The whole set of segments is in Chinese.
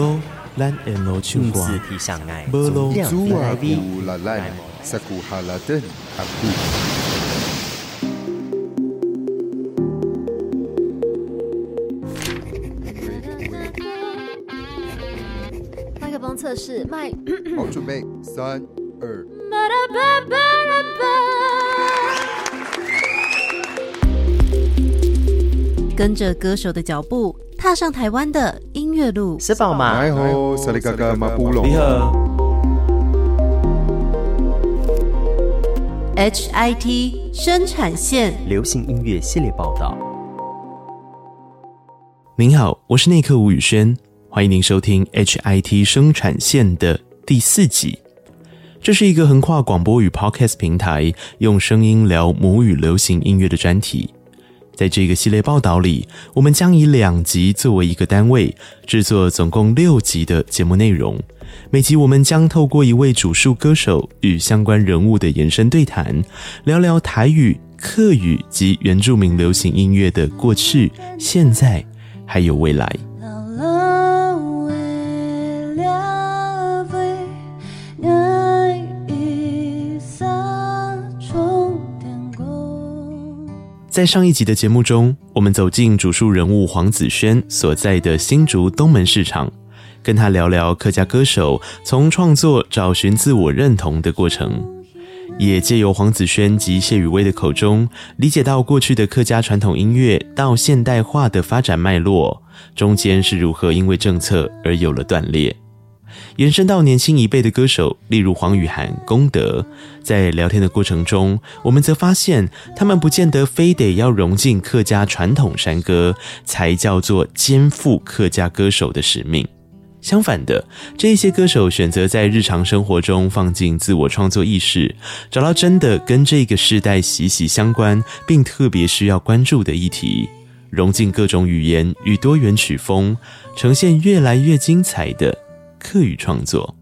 路，咱沿路唱歌，无路阻啊乌拉兰，萨古哈拉登阿古。麦克风测试，麦。好，准备，三二。跟着歌手的脚步，踏上台湾的音乐路。是宝吗？你好，萨利嘎嘎马布隆。你好。HIT 生产线流行音乐系列报道。您好，我是内克吴宇轩，欢迎您收听 HIT 生产线的第四集。这是一个横跨广播与 Podcast 平台，用声音聊母语流行音乐的专题。在这个系列报道里，我们将以两集作为一个单位，制作总共六集的节目内容。每集我们将透过一位主述歌手与相关人物的延伸对谈，聊聊台语、客语及原住民流行音乐的过去、现在，还有未来。在上一集的节目中，我们走进主述人物黄子轩所在的新竹东门市场，跟他聊聊客家歌手从创作找寻自我认同的过程，也借由黄子轩及谢雨薇的口中，理解到过去的客家传统音乐到现代化的发展脉络，中间是如何因为政策而有了断裂。延伸到年轻一辈的歌手，例如黄雨涵、功德，在聊天的过程中，我们则发现，他们不见得非得要融进客家传统山歌，才叫做肩负客家歌手的使命。相反的，这些歌手选择在日常生活中放进自我创作意识，找到真的跟这个时代息息相关，并特别需要关注的议题，融进各种语言与多元曲风，呈现越来越精彩的。客语创作，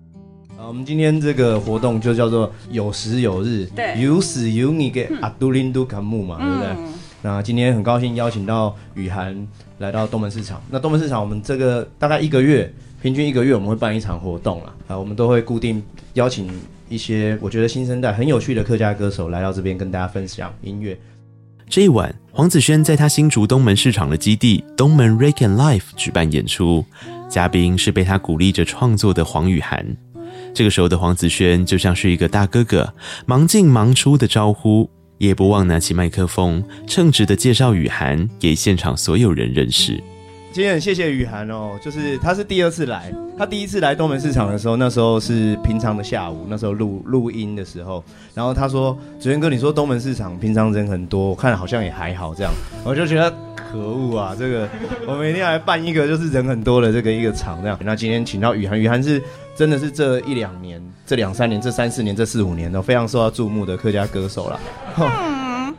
啊，我们今天这个活动就叫做有时有日，对，有时有你给阿杜林都卡木嘛，对不对？那今天很高兴邀请到雨涵来到东门市场。那东门市场，我们这个大概一个月，平均一个月我们会办一场活动啦。啊，我们都会固定邀请一些我觉得新生代很有趣的客家歌手来到这边跟大家分享音乐。这一晚，黄子轩在他新竹东门市场的基地东门 Rake and Life 举办演出，嘉宾是被他鼓励着创作的黄雨涵。这个时候的黄子轩就像是一个大哥哥，忙进忙出的招呼，也不忘拿起麦克风，称职的介绍雨涵给现场所有人认识。今天很谢谢雨涵哦，就是他是第二次来，他第一次来东门市场的时候，那时候是平常的下午，那时候录录音的时候，然后他说：“子轩哥，你说东门市场平常人很多，我看好像也还好这样。”我就觉得可恶啊，这个我们一定要来办一个就是人很多的这个一个场这样。那今天请到雨涵，雨涵是真的是这一两年、这两三年、这三四年、这四五年都非常受到注目的客家歌手了。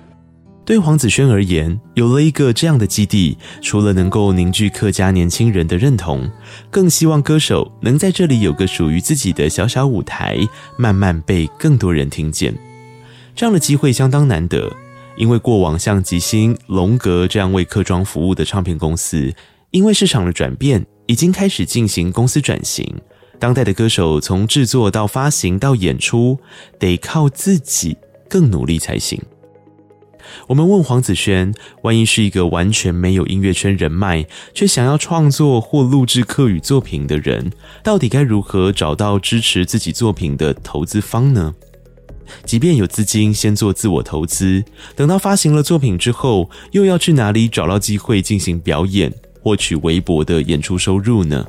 对黄子轩而言，有了一个这样的基地，除了能够凝聚客家年轻人的认同，更希望歌手能在这里有个属于自己的小小舞台，慢慢被更多人听见。这样的机会相当难得，因为过往像吉星、龙格这样为客庄服务的唱片公司，因为市场的转变，已经开始进行公司转型。当代的歌手从制作到发行到演出，得靠自己更努力才行。我们问黄子轩，万一是一个完全没有音乐圈人脉，却想要创作或录制客语作品的人，到底该如何找到支持自己作品的投资方呢？即便有资金先做自我投资，等到发行了作品之后，又要去哪里找到机会进行表演，获取微薄的演出收入呢？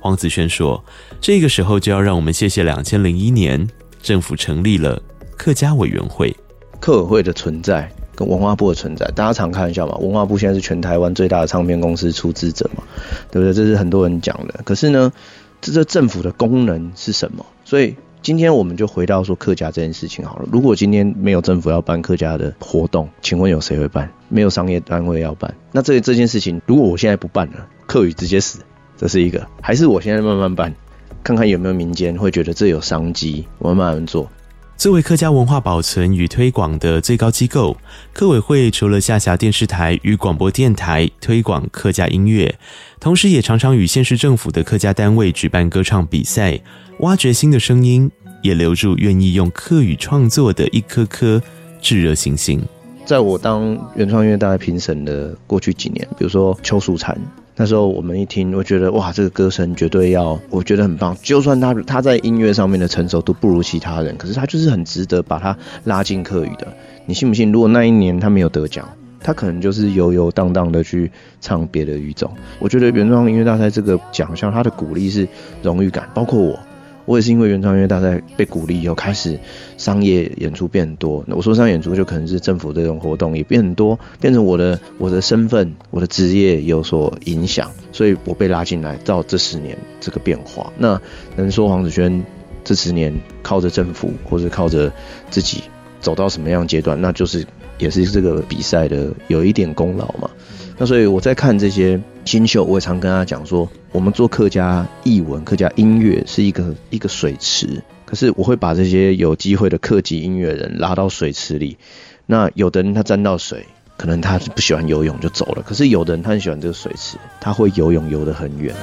黄子轩说：“这个时候就要让我们谢谢两千零一年政府成立了客家委员会。”客委会的存在跟文化部的存在，大家常开玩笑嘛。文化部现在是全台湾最大的唱片公司出资者嘛，对不对？这是很多人讲的。可是呢，这这政府的功能是什么？所以今天我们就回到说客家这件事情好了。如果今天没有政府要办客家的活动，请问有谁会办？没有商业单位要办，那这这件事情，如果我现在不办了，客语直接死，这是一个；还是我现在慢慢办，看看有没有民间会觉得这有商机，我慢慢做。作为客家文化保存与推广的最高机构，客委会除了下辖电视台与广播电台推广客家音乐，同时也常常与县市政府的客家单位举办歌唱比赛，挖掘新的声音，也留住愿意用客语创作的一颗颗炙热星星。在我当原创音乐大赛评审的过去几年，比如说邱淑婵，那时候我们一听，我觉得哇，这个歌声绝对要，我觉得很棒。就算他他在音乐上面的成熟度不如其他人，可是他就是很值得把他拉进客语的。你信不信？如果那一年他没有得奖，他可能就是游游荡荡的去唱别的语种。我觉得原创音乐大赛这个奖项，它的鼓励是荣誉感，包括我。我也是因为原创音乐大赛被鼓励以后，开始商业演出变多。那我说商业演出就可能是政府这种活动也变很多，变成我的我的身份、我的职业有所影响，所以我被拉进来到这十年这个变化。那能说黄子轩这十年靠着政府或者靠着自己走到什么样阶段，那就是也是这个比赛的有一点功劳嘛。那所以我在看这些新秀，我也常跟他讲说，我们做客家艺文、客家音乐是一个一个水池，可是我会把这些有机会的客籍音乐人拉到水池里。那有的人他沾到水，可能他不喜欢游泳就走了，可是有的人他很喜欢这个水池，他会游泳游得很远。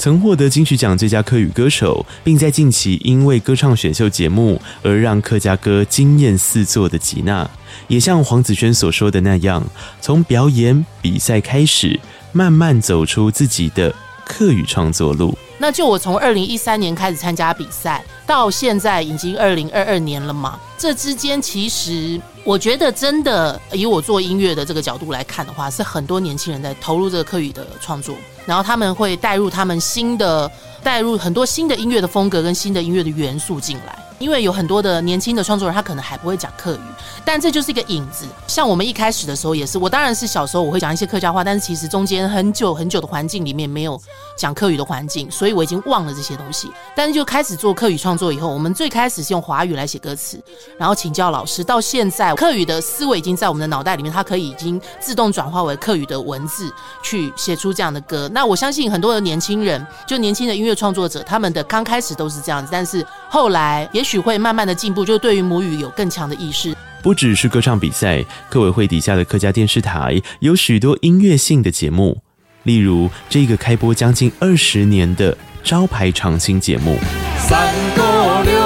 曾获得金曲奖最佳客语歌手，并在近期因为歌唱选秀节目而让客家歌惊艳四座的吉娜，也像黄子轩所说的那样，从表演比赛开始，慢慢走出自己的客语创作路。那就我从二零一三年开始参加比赛，到现在已经二零二二年了嘛，这之间其实我觉得真的以我做音乐的这个角度来看的话，是很多年轻人在投入这个客语的创作。然后他们会带入他们新的，带入很多新的音乐的风格跟新的音乐的元素进来。因为有很多的年轻的创作人，他可能还不会讲客语，但这就是一个影子。像我们一开始的时候也是，我当然是小时候我会讲一些客家话，但是其实中间很久很久的环境里面没有讲客语的环境，所以我已经忘了这些东西。但是就开始做客语创作以后，我们最开始是用华语来写歌词，然后请教老师，到现在客语的思维已经在我们的脑袋里面，它可以已经自动转化为客语的文字去写出这样的歌。那我相信很多的年轻人，就年轻的音乐创作者，他们的刚开始都是这样子，但是后来也许。许会慢慢的进步，就对于母语有更强的意识。不只是歌唱比赛，客委会底下的客家电视台有许多音乐性的节目，例如这个开播将近二十年的招牌长青节目。三个六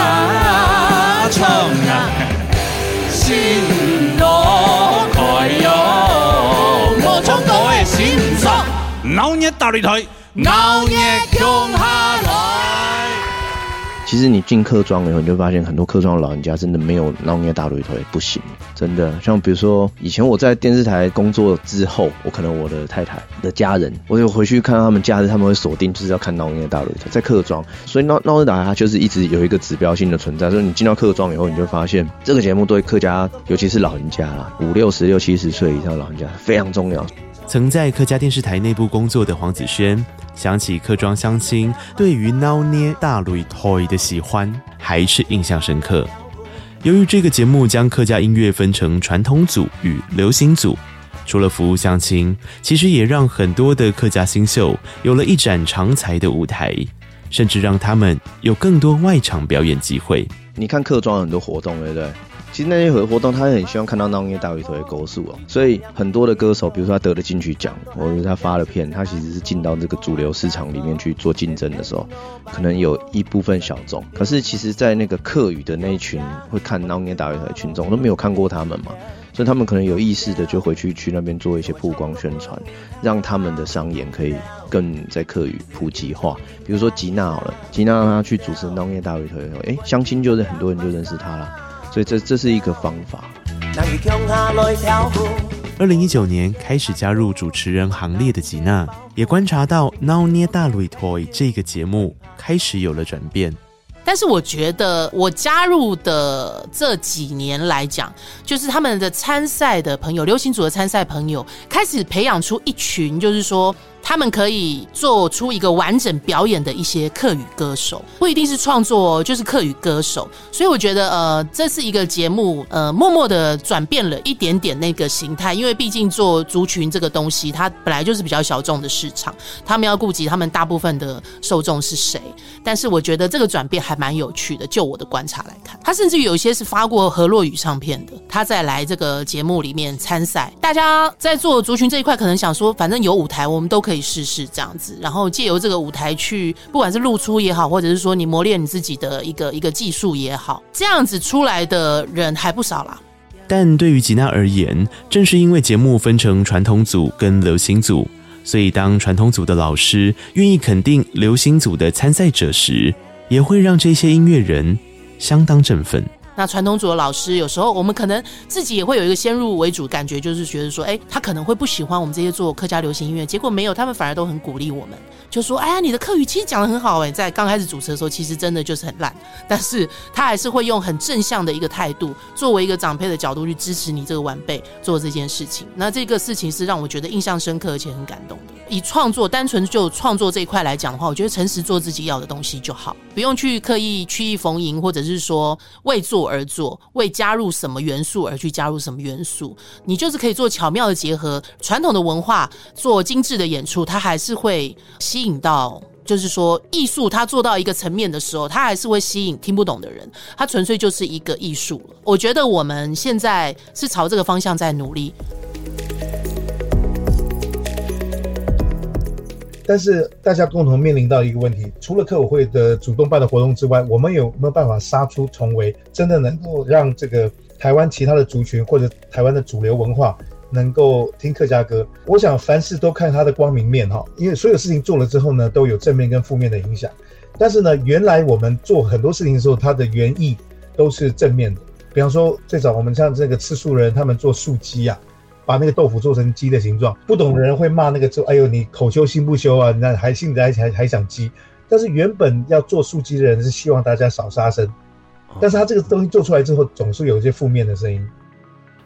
啊，唱啊，心哟，我唱我的心声，熬夜打擂台，老年强下来。其实你进客庄以后，你就发现很多客庄的老人家真的没有闹捏大擂台不行，真的。像比如说以前我在电视台工作之后，我可能我的太太的家人，我就回去看到他们假日，他们会锁定就是要看闹捏大擂台，在客庄。所以闹闹捏大它就是一直有一个指标性的存在。所以你进到客庄以后，你就发现这个节目对客家，尤其是老人家啦，五六十六七十岁以上老人家非常重要。曾在客家电视台内部工作的黄子轩，想起客庄乡亲对于闹捏大吕 toy 的喜欢，还是印象深刻。由于这个节目将客家音乐分成传统组与流行组，除了服务乡亲，其实也让很多的客家新秀有了一展长才的舞台，甚至让他们有更多外场表演机会。你看客庄很多活动，对不对？其实那些活活动，他很希望看到闹捏大鱼头的歌数哦，所以很多的歌手，比如说他得了金曲奖，或者他发了片，他其实是进到这个主流市场里面去做竞争的时候，可能有一部分小众。可是其实，在那个客语的那一群会看闹捏大鱼头的群众都没有看过他们嘛，所以他们可能有意识的就回去去那边做一些曝光宣传，让他们的商演可以更在客语普及化。比如说吉娜好了，吉娜让他去主持闹捏大擂台以后，哎，相亲就是很多人就认识他了。所以这这是一个方法。二零一九年开始加入主持人行列的吉娜，也观察到《闹捏大擂台》这个节目开始有了转变。但是我觉得我加入的这几年来讲，就是他们的参赛的朋友，流行组的参赛朋友开始培养出一群，就是说。他们可以做出一个完整表演的一些客语歌手，不一定是创作，就是客语歌手。所以我觉得，呃，这是一个节目，呃，默默的转变了一点点那个形态，因为毕竟做族群这个东西，它本来就是比较小众的市场，他们要顾及他们大部分的受众是谁。但是我觉得这个转变还蛮有趣的，就我的观察来看，他甚至于有些是发过河洛语唱片的，他在来这个节目里面参赛。大家在做族群这一块，可能想说，反正有舞台，我们都可以。试试这样子，然后借由这个舞台去，不管是露出也好，或者是说你磨练你自己的一个一个技术也好，这样子出来的人还不少啦。但对于吉娜而言，正是因为节目分成传统组跟流行组，所以当传统组的老师愿意肯定流行组的参赛者时，也会让这些音乐人相当振奋。那传统组的老师，有时候我们可能自己也会有一个先入为主感觉，就是觉得说，哎，他可能会不喜欢我们这些做客家流行音乐。结果没有，他们反而都很鼓励我们，就说，哎呀，你的客语其实讲得很好，哎，在刚开始主持的时候，其实真的就是很烂，但是他还是会用很正向的一个态度，作为一个长辈的角度去支持你这个晚辈做这件事情。那这个事情是让我觉得印象深刻而且很感动的。以创作单纯就创作这一块来讲的话，我觉得诚实做自己要的东西就好，不用去刻意曲意逢迎，或者是说为做而做，为加入什么元素而去加入什么元素。你就是可以做巧妙的结合，传统的文化做精致的演出，它还是会吸引到，就是说艺术它做到一个层面的时候，它还是会吸引听不懂的人。它纯粹就是一个艺术。我觉得我们现在是朝这个方向在努力。但是大家共同面临到一个问题，除了客委会的主动办的活动之外，我们有没有办法杀出重围，真的能够让这个台湾其他的族群或者台湾的主流文化能够听客家歌？我想凡事都看它的光明面哈，因为所有事情做了之后呢，都有正面跟负面的影响。但是呢，原来我们做很多事情的时候，它的原意都是正面的。比方说，最早我们像这个吃素人，他们做素鸡呀。把那个豆腐做成鸡的形状，不懂的人会骂那个，就哎呦，你口修心不修啊？那还信还还还想鸡？但是原本要做素鸡的人是希望大家少杀生，但是他这个东西做出来之后，总是有一些负面的声音。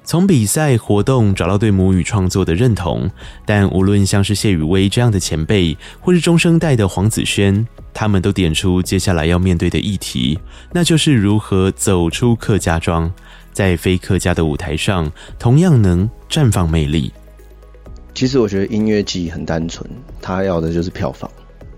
从比赛活动找到对母语创作的认同，但无论像是谢宇威这样的前辈，或是中生代的黄子轩，他们都点出接下来要面对的议题，那就是如何走出客家庄。在非客家的舞台上，同样能绽放魅力。其实我觉得音乐季很单纯，他要的就是票房。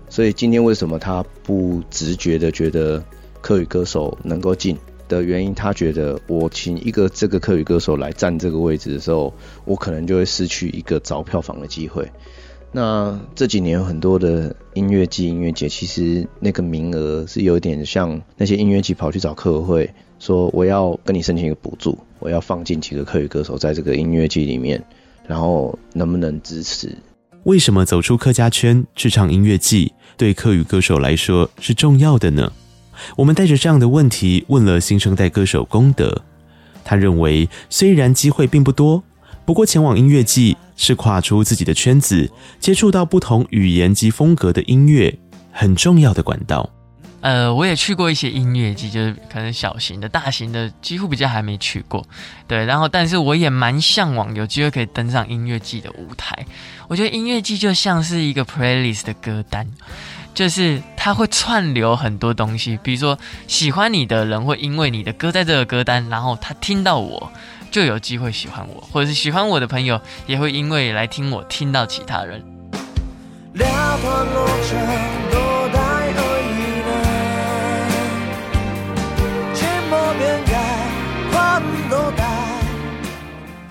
所以今天为什么他不直觉的觉得客语歌手能够进的原因，他觉得我请一个这个客语歌手来占这个位置的时候，我可能就会失去一个找票房的机会。那这几年有很多的音乐季、音乐节，其实那个名额是有点像那些音乐季跑去找客委会。说我要跟你申请一个补助，我要放进几个客语歌手在这个音乐季里面，然后能不能支持？为什么走出客家圈去唱音乐季对客语歌手来说是重要的呢？我们带着这样的问题问了新生代歌手功德，他认为虽然机会并不多，不过前往音乐季是跨出自己的圈子，接触到不同语言及风格的音乐很重要的管道。呃，我也去过一些音乐季，就是可能小型的、大型的，几乎比较还没去过。对，然后但是我也蛮向往有机会可以登上音乐季的舞台。我觉得音乐季就像是一个 playlist 的歌单，就是它会串流很多东西。比如说，喜欢你的人会因为你的歌在这个歌单，然后他听到我就有机会喜欢我，或者是喜欢我的朋友也会因为来听我听到其他人。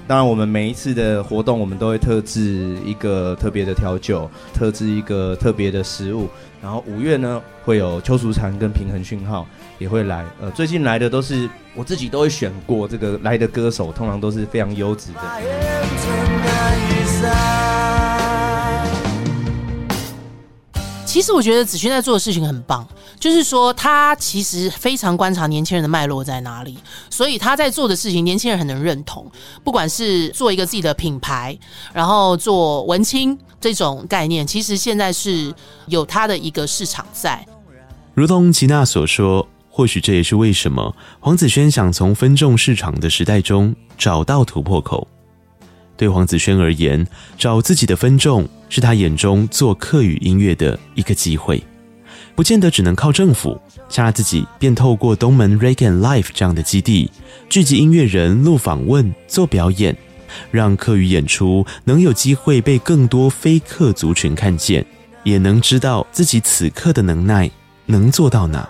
当然，我们每一次的活动，我们都会特制一个特别的调酒，特制一个特别的食物。然后五月呢，会有邱淑蝉跟平衡讯号也会来。呃，最近来的都是我自己都会选过，这个来的歌手通常都是非常优质的。其实我觉得子轩在做的事情很棒，就是说他其实非常观察年轻人的脉络在哪里，所以他在做的事情，年轻人很能认同。不管是做一个自己的品牌，然后做文青这种概念，其实现在是有他的一个市场在。如同吉娜所说，或许这也是为什么黄子轩想从分众市场的时代中找到突破口。对黄子轩而言，找自己的分众。是他眼中做客语音乐的一个机会，不见得只能靠政府。像他自己便透过东门 Reggae Live 这样的基地，聚集音乐人录访问、做表演，让客语演出能有机会被更多非客族群看见，也能知道自己此刻的能耐能做到哪。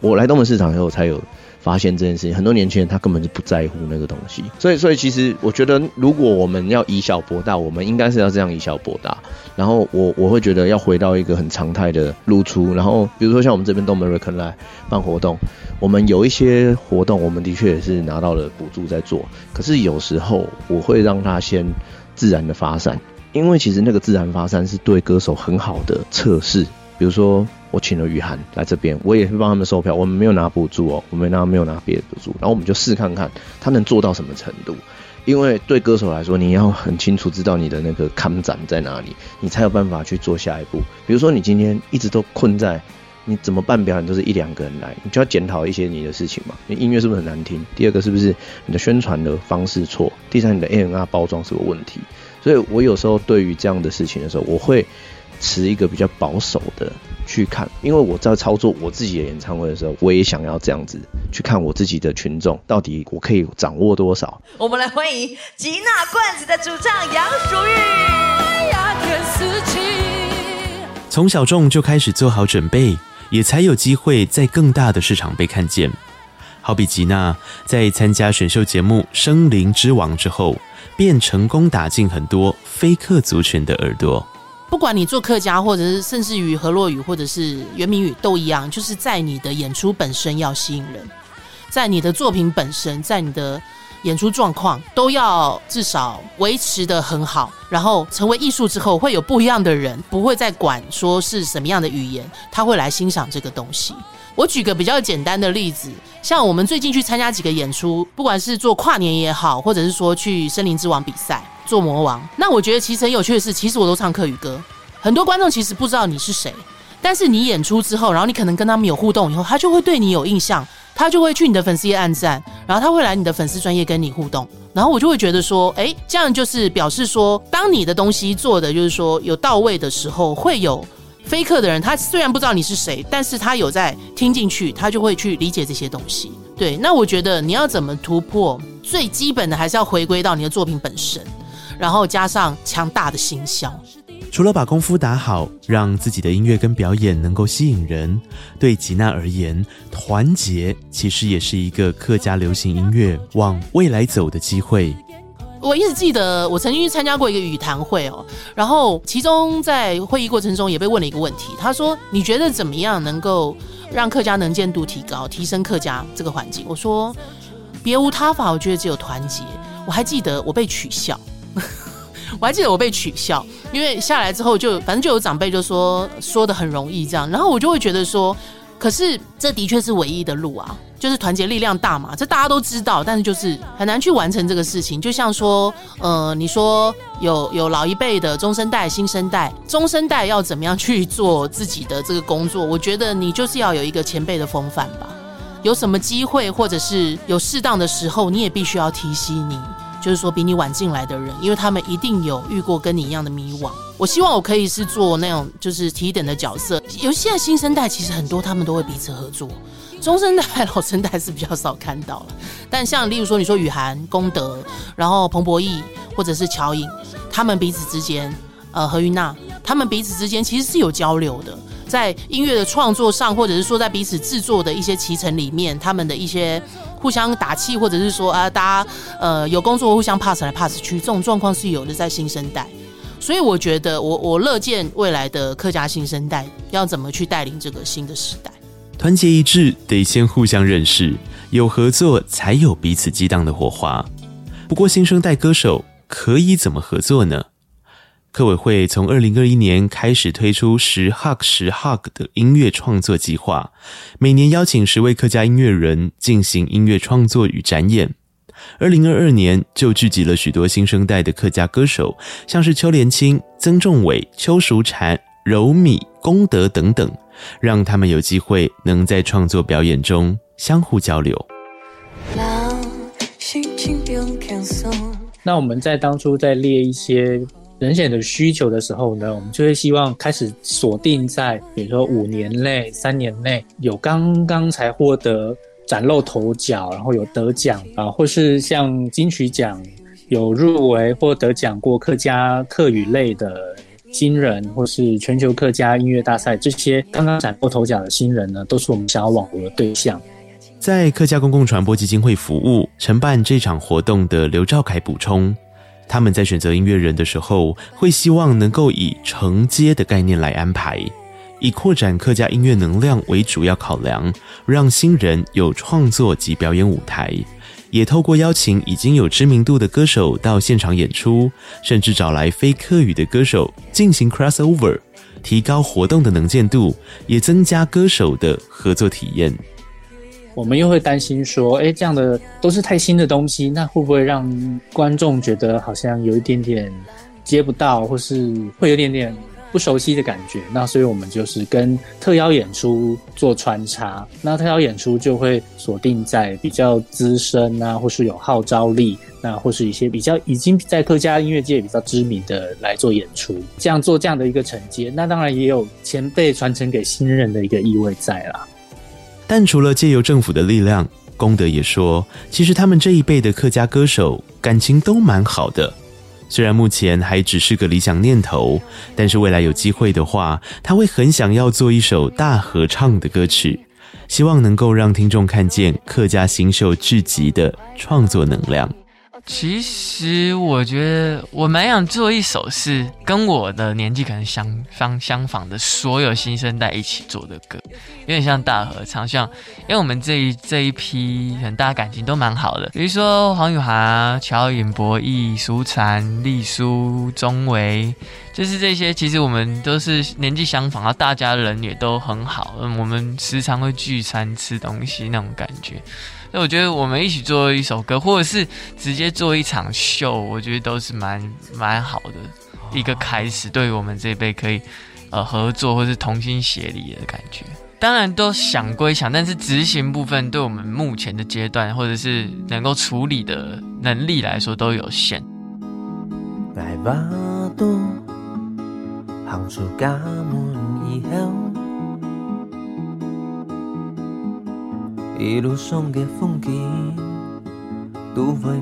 我来东门市场以后才有。发现这件事情，很多年轻人他根本就不在乎那个东西，所以，所以其实我觉得，如果我们要以小博大，我们应该是要这样以小博大。然后我我会觉得要回到一个很常态的露出。然后比如说像我们这边东门 Reggae Live 办活动，我们有一些活动，我们的确也是拿到了补助在做。可是有时候我会让它先自然的发散，因为其实那个自然发散是对歌手很好的测试。比如说。我请了雨涵来这边，我也会帮他们售票。我们没有拿补助哦，我们拿没有拿别的补助，然后我们就试看看他能做到什么程度。因为对歌手来说，你要很清楚知道你的那个坎展在哪里，你才有办法去做下一步。比如说你今天一直都困在你怎么办表演都是一两个人来，你就要检讨一些你的事情嘛。你音乐是不是很难听？第二个是不是你的宣传的方式错？第三，你的 A N R 包装是有问题。所以我有时候对于这样的事情的时候，我会持一个比较保守的。去看，因为我在操作我自己的演唱会的时候，我也想要这样子去看我自己的群众到底我可以掌握多少。我们来欢迎吉娜罐子的主唱杨淑玉。从小众就开始做好准备，也才有机会在更大的市场被看见。好比吉娜在参加选秀节目《生灵之王》之后，便成功打进很多非客族群的耳朵。不管你做客家，或者是甚至于河洛语，或者是原民语，都一样，就是在你的演出本身要吸引人，在你的作品本身，在你的演出状况都要至少维持得很好，然后成为艺术之后，会有不一样的人，不会再管说是什么样的语言，他会来欣赏这个东西。我举个比较简单的例子，像我们最近去参加几个演出，不管是做跨年也好，或者是说去森林之王比赛。做魔王，那我觉得其实很有趣的是，其实我都唱客语歌，很多观众其实不知道你是谁，但是你演出之后，然后你可能跟他们有互动以后，他就会对你有印象，他就会去你的粉丝页按赞，然后他会来你的粉丝专业跟你互动，然后我就会觉得说，哎，这样就是表示说，当你的东西做的就是说有到位的时候，会有非客的人，他虽然不知道你是谁，但是他有在听进去，他就会去理解这些东西。对，那我觉得你要怎么突破，最基本的还是要回归到你的作品本身。然后加上强大的行销，除了把功夫打好，让自己的音乐跟表演能够吸引人，对吉娜而言，团结其实也是一个客家流行音乐往未来走的机会。我一直记得，我曾经去参加过一个语谈会哦，然后其中在会议过程中也被问了一个问题，他说：“你觉得怎么样能够让客家能见度提高，提升客家这个环境？”我说：“别无他法，我觉得只有团结。”我还记得我被取笑。我还记得我被取笑，因为下来之后就反正就有长辈就说说的很容易这样，然后我就会觉得说，可是这的确是唯一的路啊，就是团结力量大嘛，这大家都知道，但是就是很难去完成这个事情。就像说，呃，你说有有老一辈的中生代、新生代，中生代要怎么样去做自己的这个工作？我觉得你就是要有一个前辈的风范吧，有什么机会或者是有适当的时候，你也必须要提携你。就是说，比你晚进来的人，因为他们一定有遇过跟你一样的迷惘。我希望我可以是做那种就是提点的角色。有现在新生代其实很多，他们都会彼此合作。中生代、老生代是比较少看到了。但像例如说，你说雨涵、功德，然后彭博义或者是乔颖，他们彼此之间，呃，何云娜，他们彼此之间其实是有交流的，在音乐的创作上，或者是说在彼此制作的一些期程里面，他们的一些。互相打气，或者是说啊，大家呃有工作互相 pass 来 pass 去，这种状况是有的，在新生代。所以我觉得，我我乐见未来的客家新生代要怎么去带领这个新的时代。团结一致，得先互相认识，有合作才有彼此激荡的火花。不过，新生代歌手可以怎么合作呢？客委会从二零二一年开始推出十 Hug 十 Hug 的音乐创作计划，每年邀请十位客家音乐人进行音乐创作与展演。二零二二年就聚集了许多新生代的客家歌手，像是邱连青、曾仲伟、邱淑婵、柔米、功德等等，让他们有机会能在创作表演中相互交流。那我们在当初在列一些。人选的需求的时候呢，我们就会希望开始锁定在，比如说五年内、三年内有刚刚才获得崭露头角，然后有得奖啊，或是像金曲奖有入围或得奖过客家客语类的新人，或是全球客家音乐大赛这些刚刚崭露头角的新人呢，都是我们想要网罗的对象。在客家公共传播基金会服务承办这场活动的刘兆凯补充。他们在选择音乐人的时候，会希望能够以承接的概念来安排，以扩展客家音乐能量为主要考量，让新人有创作及表演舞台，也透过邀请已经有知名度的歌手到现场演出，甚至找来非客语的歌手进行 crossover，提高活动的能见度，也增加歌手的合作体验。我们又会担心说，哎，这样的都是太新的东西，那会不会让观众觉得好像有一点点接不到，或是会有点点不熟悉的感觉？那所以我们就是跟特邀演出做穿插，那特邀演出就会锁定在比较资深啊，或是有号召力，那或是一些比较已经在客家音乐界比较知名的来做演出，这样做这样的一个承接，那当然也有前辈传承给新人的一个意味在啦。但除了借由政府的力量，功德也说，其实他们这一辈的客家歌手感情都蛮好的。虽然目前还只是个理想念头，但是未来有机会的话，他会很想要做一首大合唱的歌曲，希望能够让听众看见客家新秀聚集的创作能量。其实我觉得我蛮想做一首是跟我的年纪可能相相相仿的所有新生代一起做的歌，有点像大合唱，像因为我们这一这一批很大感情都蛮好的，比如说黄宇涵、乔颖、博弈、苏禅、丽书、钟维，就是这些，其实我们都是年纪相仿，然后大家人也都很好，嗯，我们时常会聚餐吃东西那种感觉。那我觉得我们一起做一首歌，或者是直接做一场秀，我觉得都是蛮蛮好的一个开始。对于我们这一辈可以呃合作或是同心协力的感觉，当然都想归想，但是执行部分对我们目前的阶段或者是能够处理的能力来说都有限。一路上的风景都会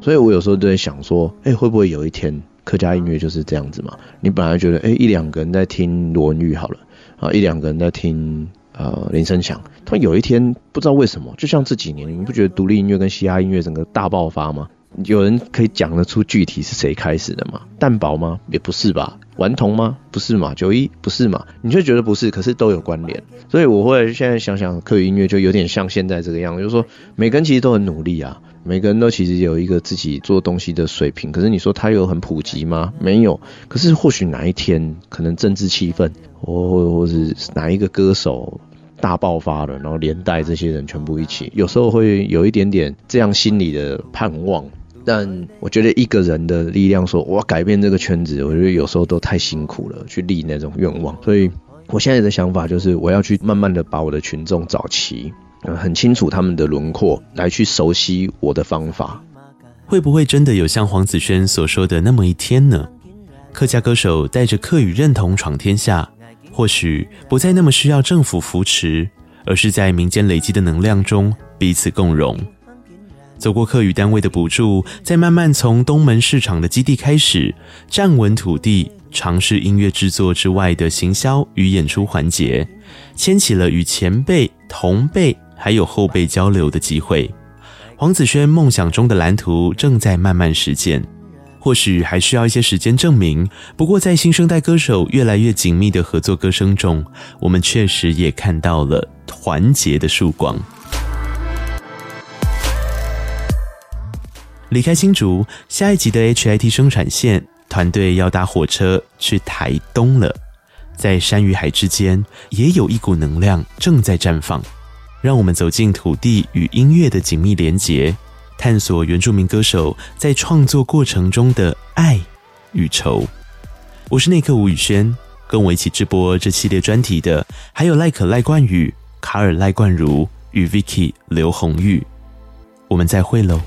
所以，我有时候都在想说，哎、会不会有一天客家音乐就是这样子嘛？你本来觉得，哎、一两个人在听罗文玉好了，啊，一两个人在听呃林生祥，他有一天不知道为什么，就像这几年，你们不觉得独立音乐跟嘻哈音乐整个大爆发吗？有人可以讲得出具体是谁开始的吗？蛋堡吗？也不是吧。顽童吗？不是嘛。九一不是嘛。你就觉得不是，可是都有关联。所以我会现在想想，客语音乐就有点像现在这个样子，就是说每个人其实都很努力啊，每个人都其实有一个自己做东西的水平。可是你说他有很普及吗？没有。可是或许哪一天，可能政治气氛，或或是哪一个歌手大爆发了，然后连带这些人全部一起，有时候会有一点点这样心里的盼望。但我觉得一个人的力量，说我要改变这个圈子，我觉得有时候都太辛苦了，去立那种愿望。所以我现在的想法就是，我要去慢慢的把我的群众找齐，很清楚他们的轮廓，来去熟悉我的方法。会不会真的有像黄子轩所说的那么一天呢？客家歌手带着客语认同闯天下，或许不再那么需要政府扶持，而是在民间累积的能量中彼此共荣。走过客语单位的补助，再慢慢从东门市场的基地开始站稳土地，尝试音乐制作之外的行销与演出环节，牵起了与前辈、同辈还有后辈交流的机会。黄子轩梦想中的蓝图正在慢慢实现，或许还需要一些时间证明。不过，在新生代歌手越来越紧密的合作歌声中，我们确实也看到了团结的曙光。离开新竹，下一集的 HIT 生产线团队要搭火车去台东了。在山与海之间，也有一股能量正在绽放。让我们走进土地与音乐的紧密连结，探索原住民歌手在创作过程中的爱与愁。我是内克吴宇轩，跟我一起直播这系列专题的还有赖可赖冠宇、卡尔赖冠如与 Vicky 刘红玉。我们再会喽。